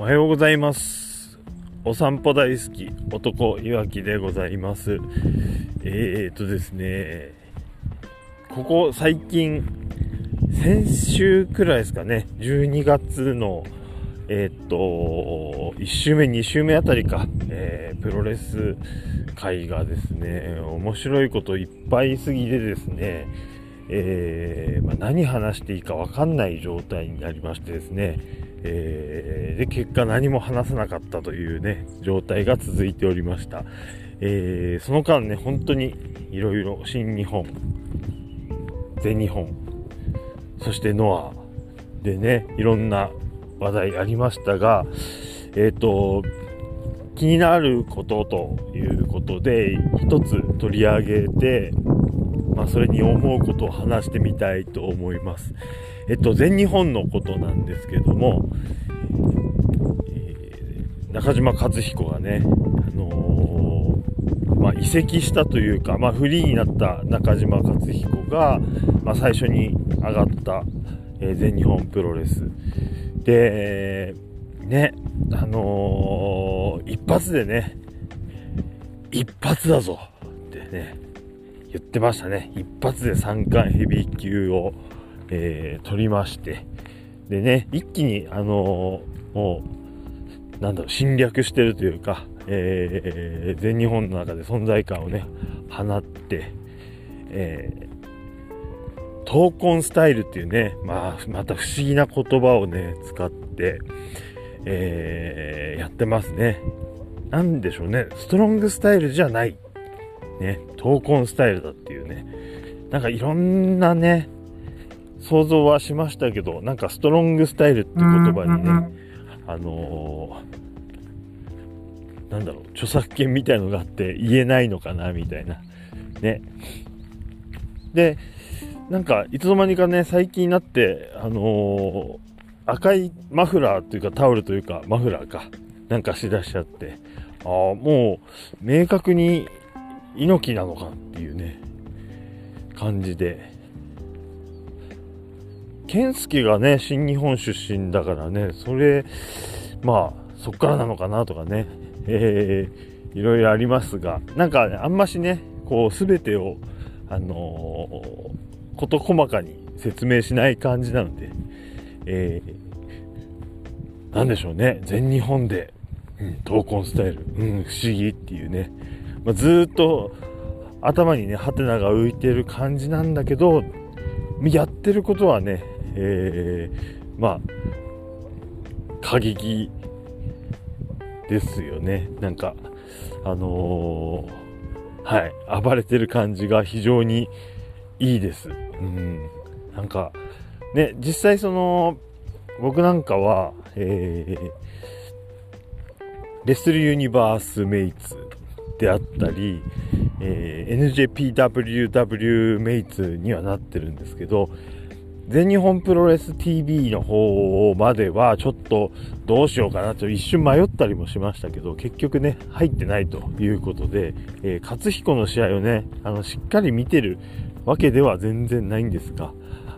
おはようございます。お散歩大好き男いわきでございます。えー、っとですね。ここ最近先週くらいですかね。12月のえー、っと1週目2週目あたりか、えー、プロレス界がですね面白いこといっぱいすぎてですね。えー、まあ、何話していいか分かんない状態になりましてですね、えー、で結果何も話さなかったというね状態が続いておりました、えー、その間ね本当にいろいろ新日本全日本そしてノアでねいろんな話題ありましたがえっ、と気になることということで一つ取り上げてまあ、それに思うことを話してみたいと思います。えっと、全日本のことなんですけども、え、中島和彦がね、あのー、まあ、移籍したというか、まあ、フリーになった中島和彦が、まあ、最初に上がった、えー、全日本プロレス。で、ね、あの一発でね、一発だぞってね、言ってましたね。一発で三冠ヘビー級を、えー、取りまして。でね、一気に、あのー、もう、なんだろう、侵略してるというか、えー、全日本の中で存在感をね、放って、えー、闘魂スタイルっていうね、まあ、また不思議な言葉をね、使って、えー、やってますね。なんでしょうね、ストロングスタイルじゃない。ね、闘魂スタイルだっていうね、なんかいろんなね、想像はしましたけど、なんかストロングスタイルって言葉にね、あのー、なんだろう、著作権みたいのがあって言えないのかな、みたいな。ね。で、なんか、いつの間にかね、最近になって、あのー、赤いマフラーというかタオルというか、マフラーか、なんかしだしちゃって、ああ、もう、明確に猪木なのかっていうね、感じで。健介がね、新日本出身だからね、それ、まあ、そっからなのかなとかね、えー、いろいろありますが、なんか、ね、あんましね、こう、すべてを、あのー、事細かに説明しない感じなので、えー、なんでしょうね、全日本で、うん、闘魂スタイル、うん、不思議っていうね、まあ、ずっと頭にね、ハテナが浮いてる感じなんだけど、やってることはね、えー、まあ、過激ですよね。なんか、あのー、はい、暴れてる感じが非常にいいです。うん。なんか、ね、実際その、僕なんかは、えー、レスルユニバースメイツであったり、えー、NJPWW メイツにはなってるんですけど、全日本プロレス TV の方まではちょっとどうしようかなと一瞬迷ったりもしましたけど、結局ね、入ってないということで、えー、勝彦の試合をね、あの、しっかり見てるわけでは全然ないんですが、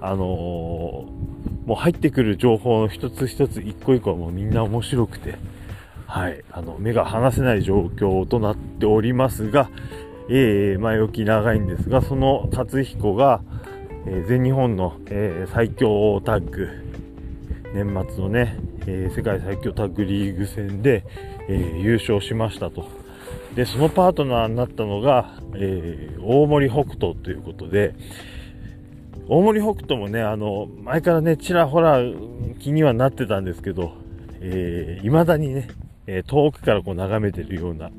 あのー、もう入ってくる情報の一つ一つ一個一個はもうみんな面白くて、はい、あの、目が離せない状況となっておりますが、えー、前置き長いんですが、その達彦が、え、全日本の、え、最強タッグ、年末のね、え、世界最強タッグリーグ戦で、え、優勝しましたと。で、そのパートナーになったのが、え、大森北斗ということで、大森北斗もね、あの、前からね、ちらほら気にはなってたんですけど、えー、未だにね、え遠くからこう眺めてるような、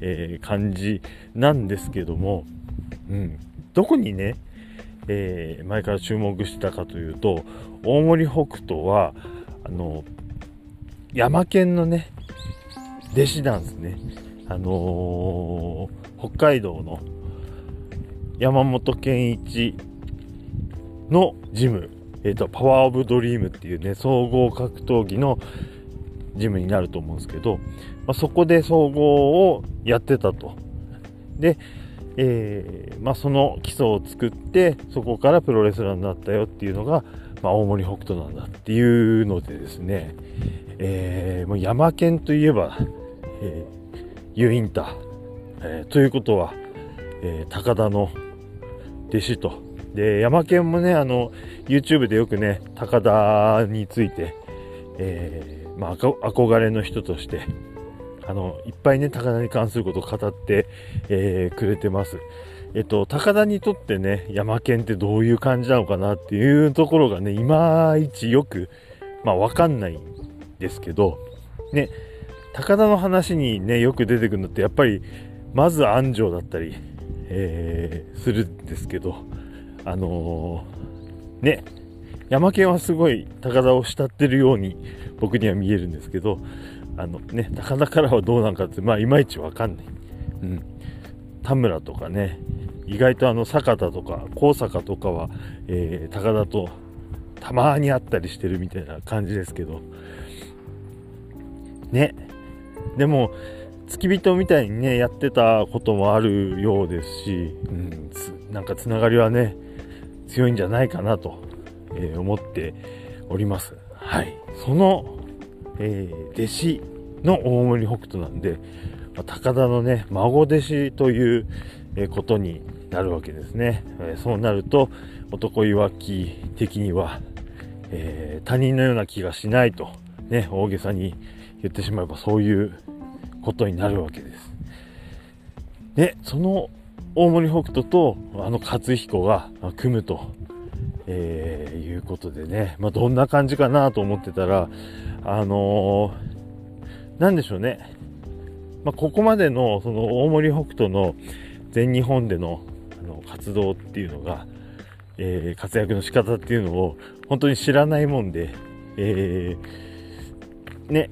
え感じなんですけども、うん、どこにね、えー、前から注目してたかというと大森北斗はあの山県のね弟子なんですねあのー、北海道の山本健一のジム、えーと、パワーオブドリームっていうね総合格闘技のジムになると思うんですけど、まあ、そこで総合をやってたと。で、えー、まあ、その基礎を作って、そこからプロレスラーになったよっていうのが、まあ、大森北斗なんだっていうのでですね、えー、もう山県といえば、えー、ユインター、えー、ということは、え、高田の弟子と。で、山県もね、あの、YouTube でよくね、高田について、え、まあ、憧れの人として、あの、いっぱいね、高田に関することを語って、えー、くれてます。えっと、高田にとってね、山県ってどういう感じなのかなっていうところがね、いまいちよく、まあ、わかんないんですけど、ね、高田の話にね、よく出てくるのって、やっぱり、まず安城だったり、えー、するんですけど、あのー、ね、山県はすごい高田を慕ってるように僕には見えるんですけど、あのね、高田からはどうなんかって、まあ、いまいちわかんない。うん。田村とかね、意外とあの坂田とか高坂とかは、えー、高田とたまに会ったりしてるみたいな感じですけどねでも付き人みたいにねやってたこともあるようですし、うん、なんかつながりはね強いんじゃないかなと、えー、思っておりますはいその、えー、弟子の大森北斗なんで、ま、高田のね孫弟子というえことになるわけですね。えそうなると男いわき的には、えー、他人のような気がしないと、ね、大げさに言ってしまえばそういうことになるわけです。で、その大森北斗とあの勝彦が組むと、えー、いうことでね、まあ、どんな感じかなと思ってたら、あのー、なんでしょうね。まあ、ここまでのその大森北斗の全日本でのあの活動っていうのが、えー、活躍の仕方っていうのを本当に知らないもんで、えー、ね、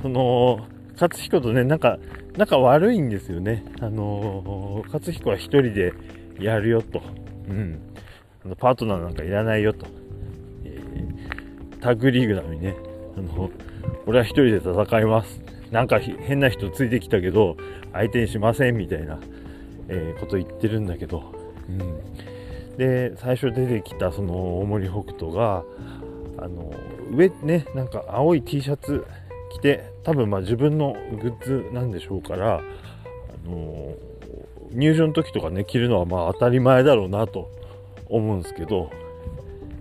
その、勝彦とね、なんか、仲悪いんですよね。あのー、勝彦は一人でやるよと。うん。あのパートナーなんかいらないよと。えー、タッグリーグなのにね、あの、俺は一人で戦います。なんか変な人ついてきたけど、相手にしませんみたいな。えー、こと言ってるんだけど、うん、で最初出てきたその大森北斗があの上ねなんか青い T シャツ着て多分まあ自分のグッズなんでしょうからあの入場の時とかね着るのはまあ当たり前だろうなと思うんですけど、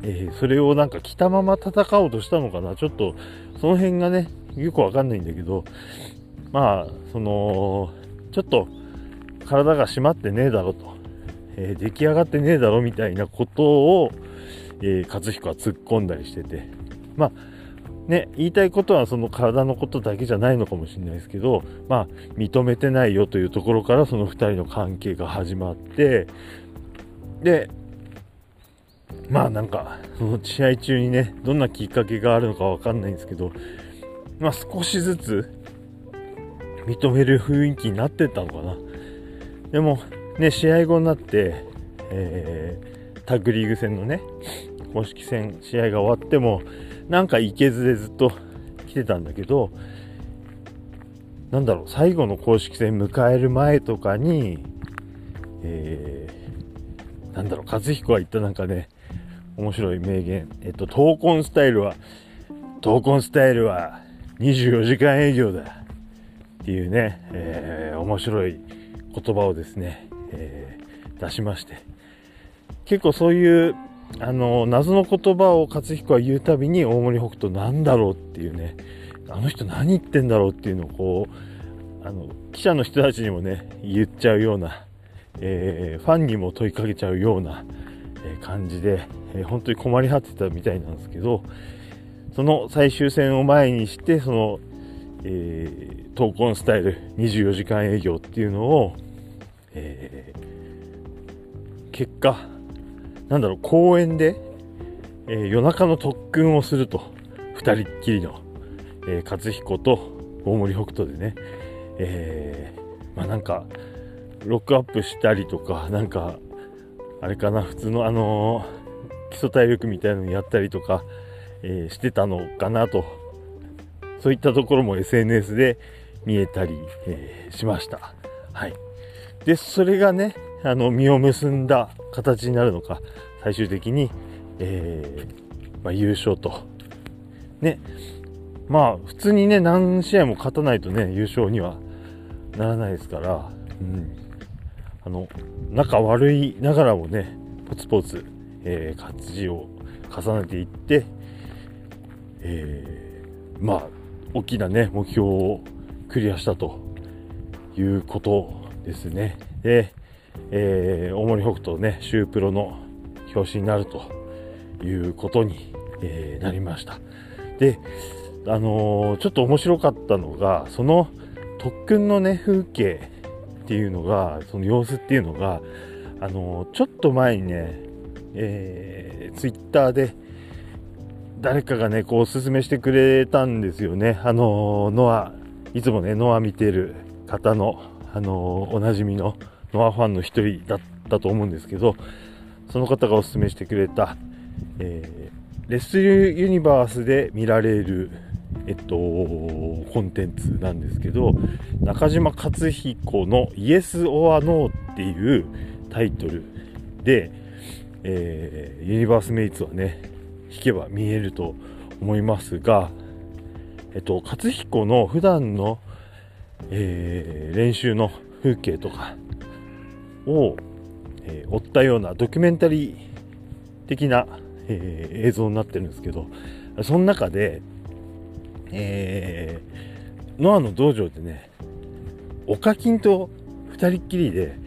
えー、それをなんか着たまま戦おうとしたのかな。ちょっとその辺がねよくわかんないんだけどまあそのちょっと体が締まってねえだろと、えー、出来上がってねえだろみたいなことを、えー、勝彦は突っ込んだりしてて、まあ、ね、言いたいことはその体のことだけじゃないのかもしれないですけど、まあ、認めてないよというところからその2人の関係が始まって、で、まあなんか、その試合中にね、どんなきっかけがあるのかわかんないんですけど、まあ少しずつ認める雰囲気になってったのかな。でも、ね、試合後になって、えー、タッグリーグ戦のね、公式戦、試合が終わっても、なんかいけずでずっと来てたんだけど、なんだろう、最後の公式戦迎える前とかに、えー、なんだろう、和彦は言ったなんかね、面白い名言。えっと、闘魂スタイルは、闘魂スタイルは24時間営業だ。っていうね、えー、面白い言葉をですね、えー、出しまして、結構そういう、あの、謎の言葉を勝彦は言うたびに大森北斗なんだろうっていうね、あの人何言ってんだろうっていうのをこう、あの、記者の人たちにもね、言っちゃうような、えー、ファンにも問いかけちゃうような、え感じで、え、本当に困り果てたみたいなんですけど、その最終戦を前にして、その、えー、闘魂スタイル24時間営業っていうのを、えー、結果、なんだろう、公園で、えー、夜中の特訓をすると、二人っきりの、えー、勝彦と大森北斗でね、えー、まあなんか、ロックアップしたりとか、なんか、あれかな、普通のあのー、基礎体力みたいなのやったりとか、えー、してたのかなと、そういったところも SNS で見えたり、えー、しました。はい。で、それがね、あの、実を結んだ形になるのか、最終的に、えー、まあ、優勝と。ね、まあ、普通にね、何試合も勝たないとね、優勝にはならないですから、うん。あの、仲悪いながらもね、ポツポツ、えー、勝ちを重ねていって、えー、まあ、大きなね、目標をクリアしたということですね。で、えー、大森北斗ね、シュープロの表紙になるということに、えー、なりました。で、あのー、ちょっと面白かったのが、その特訓のね、風景っていうのが、その様子っていうのが、あの、ちょっと前にね、えー、ツイッターで誰かがね、こうおすすめしてくれたんですよね。あの、ノア、いつもね、ノア見てる方の、あの、おなじみのノアファンの一人だったと思うんですけど、その方がおすすめしてくれた、えー、レスルユニバースで見られる、えっと、コンテンツなんですけど、中島克彦のイエス・オア・ノーっていうタイトルで、えー、ユニバースメイツはね、弾けば見えると思いますが、えっと、勝彦の普段の、えー、練習の風景とかを、えー、追ったようなドキュメンタリー的な、えー、映像になってるんですけど、その中で、えー、ノアの道場でね、オカキンと二人っきりで、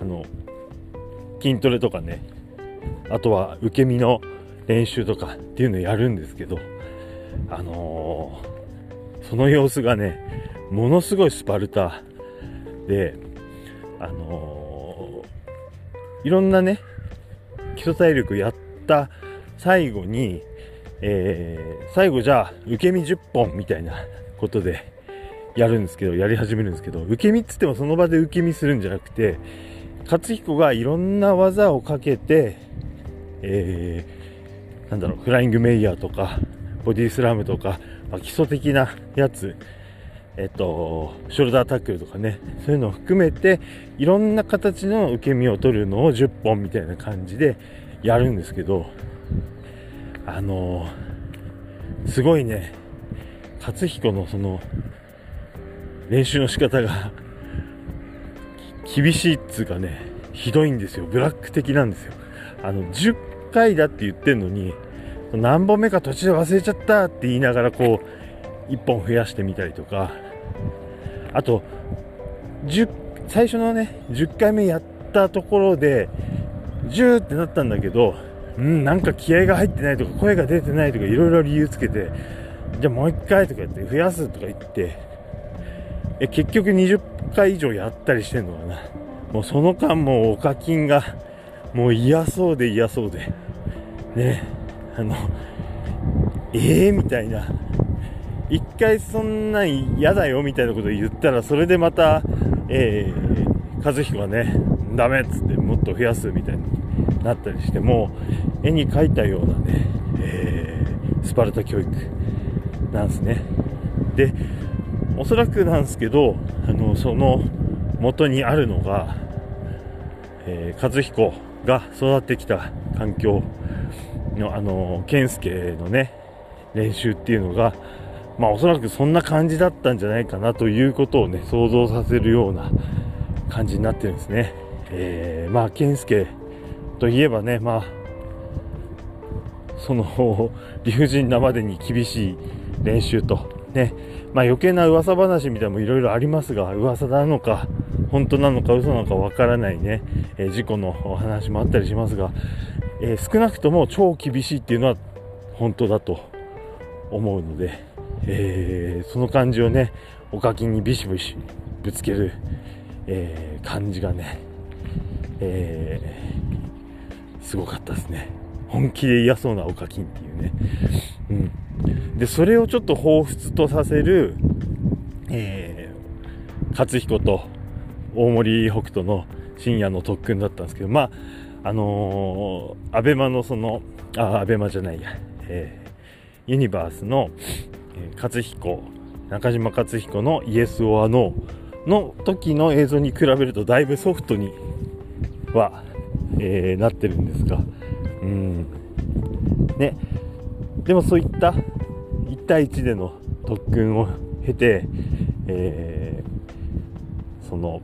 あの、筋トレとかね、あとは受け身の練習とかっていうのをやるんですけど、あのー、その様子がね、ものすごいスパルタで、あのー、いろんなね、基礎体力やった最後に、えー、最後じゃあ、受け身10本みたいなことでやるんですけど、やり始めるんですけど、受け身っつってもその場で受け身するんじゃなくて、勝彦がいろんな技をかけて、えー、なんだろう、フライングメイヤーとか、ボディスラムとか、まあ、基礎的なやつ、えっと、ショルダータックルとかね、そういうのを含めて、いろんな形の受け身を取るのを10本みたいな感じでやるんですけど、あのー、すごいね、勝彦のその、練習の仕方が厳しいっつうかね、ひどいんですよ。ブラック的なんですよ。あの、10回だって言ってんのに、何本目か途中で忘れちゃったって言いながらこう、1本増やしてみたりとか、あと、10、最初のね、10回目やったところで、10ってなったんだけど、うん、なんか気合が入ってないとか、声が出てないとか、いろいろ理由つけて、じゃあもう1回とかやって増やすとか言って、え、結局20回以上やったりしてんのかな。もうその間もうお課金が、もう嫌そうで嫌そうで、ね、あの、ええー、みたいな。一回そんなん嫌だよみたいなこと言ったら、それでまた、えー、和彦がね、ダメっつってもっと増やすみたいになったりして、も絵に描いたようなね、えー、スパルタ教育なんですね。で、おそらくなんですけど、あの、その元にあるのが、えー、和彦が育ってきた環境の、あの、健介のね、練習っていうのが、まあおそらくそんな感じだったんじゃないかなということをね、想像させるような感じになってるんですね。えー、まあ健介といえばね、まあ、その理不尽なまでに厳しい練習と、ね、まあ余計な噂話みたいなもいろいろありますが、噂なのか、本当なのか嘘なのかわからないね、えー、事故のお話もあったりしますが、えー、少なくとも超厳しいっていうのは本当だと思うので、えー、その感じをね、おかきにビシビシぶつける、え感じがね、えすごかったですね。本気で嫌そうなおかきんっていうね。うん。で、それをちょっと彷彿とさせる、えー、勝彦と大森北斗の深夜の特訓だったんですけど、まあ、あのー、アベマのその、あ、アベマじゃないや、えー、ユニバースの、えー、勝彦、中島勝彦のイエス・オア・ノーの時の映像に比べるとだいぶソフトには、えー、なってるんですが、うん。ね。でもそういった、一対1での特訓を経て、えー、その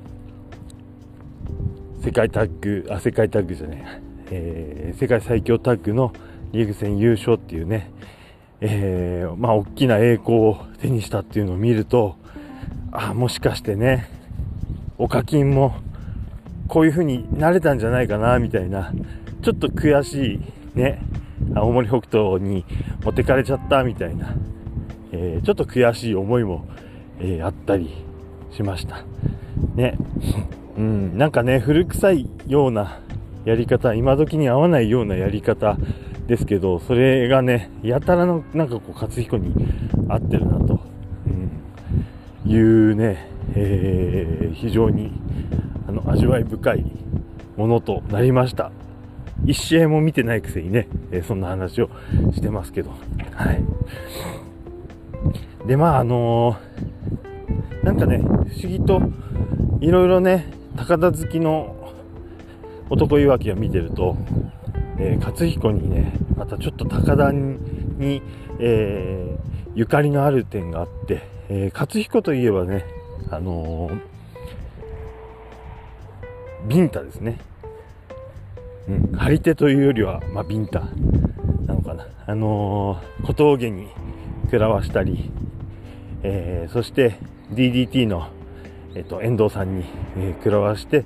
世界タッグあ世界タッグじゃねえー、世界最強タッグのリーグ戦優勝っていうね、えー、まあ大きな栄光を手にしたっていうのを見るとあもしかしてねお課金もこういう風になれたんじゃないかなみたいな。ちょっと悔しいね。青森北斗に持ってかれちゃったみたいな、えー、ちょっと悔しい思いも、えー、あったりしました。ね。うん、なんかね、古臭いようなやり方、今時に合わないようなやり方ですけど、それがね、やたらの、なんかこう、勝彦に合ってるなと、うん、いうね、えー、非常に、あの、味わい深いものとなりました。一試合も見てないくせにね、えー、そんな話をしてますけど、はい。で、まあ、あのー、なんかね、不思議と、いろいろね、高田好きの男いわきを見てると、えー、勝彦にね、またちょっと高田に、えー、ゆかりのある点があって、えー、勝彦といえばね、あのー、ビンタですね。うん、張り手というよりは、まあ、ビンタなのかな。あのー、小峠に食らわしたり、えー、そして DDT のえっ、と、遠藤さんに、え、食らわして、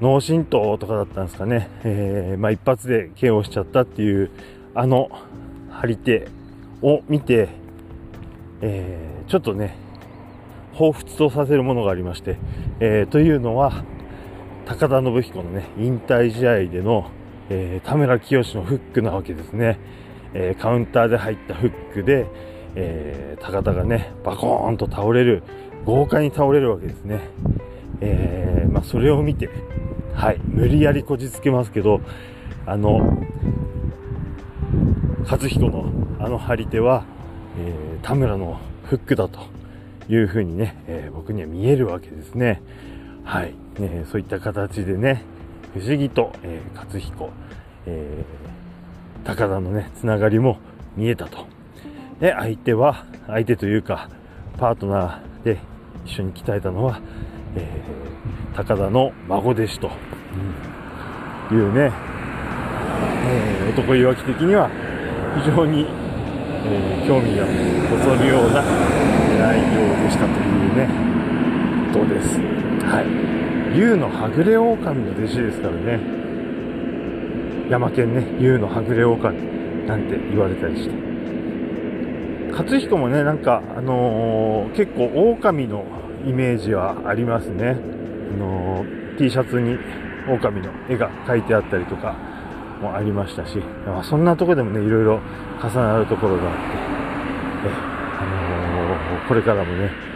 脳震盪とかだったんですかね、え、まあ、一発で KO しちゃったっていう、あの張り手を見て、え、ちょっとね、彷彿とさせるものがありまして、え、というのは、高田信彦のね、引退試合での、えー、田村清のフックなわけですね。えー、カウンターで入ったフックで、えー、高田がね、バコーンと倒れる、豪快に倒れるわけですね。えー、まあ、それを見て、はい、無理やりこじつけますけど、あの、勝彦のあの張り手は、えー、田村のフックだというふうにね、えー、僕には見えるわけですね。はい、えー、そういった形でね、不思議と、えー、勝彦、えー、高田のね、つながりも見えたと。で、相手は、相手というか、パートナーで一緒に鍛えたのは、えー、高田の孫弟子と、うん、いうね、えー、男いわき的には非常に、えー、興味がそそるような内容でしたというね、ことです。はい。竜のはぐれ狼の弟子ですからね、山県ね、竜のはぐれ狼なんて言われたりして。勝彦もね、なんか、あのー、結構狼のイメージはありますね。あのー、T シャツに狼の絵が描いてあったりとかもありましたし、まあ、そんなとこでもね、いろいろ重なるところがあって、あのー、これからもね、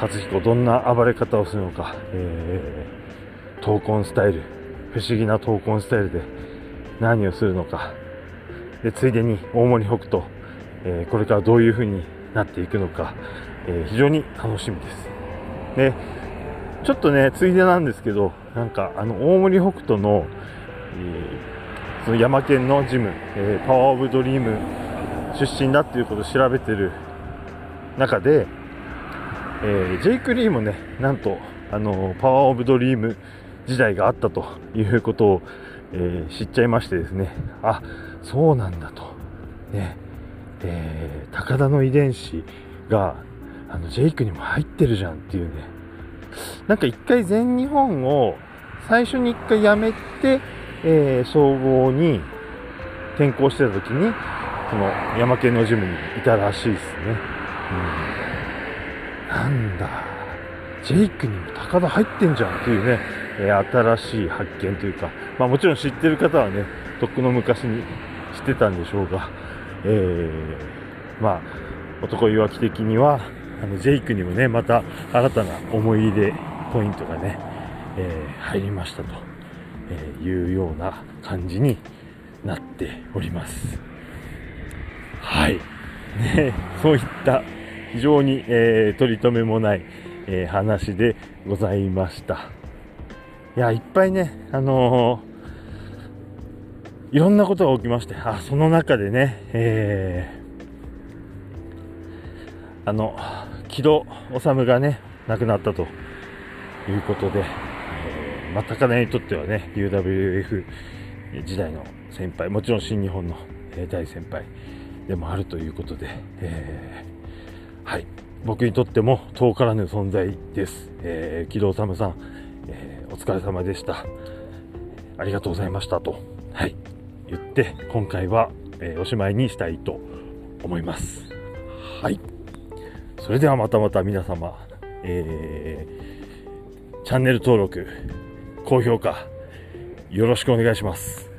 勝彦どんな暴れ方をするのか、えー、闘魂スタイル、不思議な闘魂スタイルで何をするのか、で、ついでに大森北斗、えー、これからどういう風になっていくのか、えー、非常に楽しみです。で、ちょっとね、ついでなんですけど、なんか、あの、大森北斗の、えー、その山県のジム、え、パワーオブドリーム出身だっていうことを調べてる中で、えー、ジェイク・リーもね、なんと、あの、パワーオブドリーム時代があったということを、えー、知っちゃいましてですね、あ、そうなんだと。ね、えー、高田の遺伝子があの、ジェイクにも入ってるじゃんっていうね。なんか一回全日本を最初に一回辞めて、えー、総合に転校してた時に、その山県のジムにいたらしいですね。うん。なんだ。ジェイクにも高田入ってんじゃんっていうね、え、新しい発見というか、まあもちろん知ってる方はね、とっくの昔に知ってたんでしょうが、えー、まあ、男いわき的には、あの、ジェイクにもね、また新たな思い入れポイントがね、えー、入りましたと、えいうような感じになっております。はい。ね、そういった非常に、えー、取り留めもない、えー、話でございました。いや、いっぱいね、あのー、いろんなことが起きまして、あ、その中でね、えー、あの、木戸治がね、亡くなったということで、えー、まあ、高根にとってはね、UWF 時代の先輩、もちろん新日本の大先輩でもあるということで、えー、はい、僕にとっても遠からぬ存在です。えー、木戸治さん、えー、お疲れ様でした。ありがとうございましたと、はい、言って、今回は、えー、おしまいにしたいと思います。はい。それではまたまた皆様、えー、チャンネル登録、高評価、よろしくお願いします。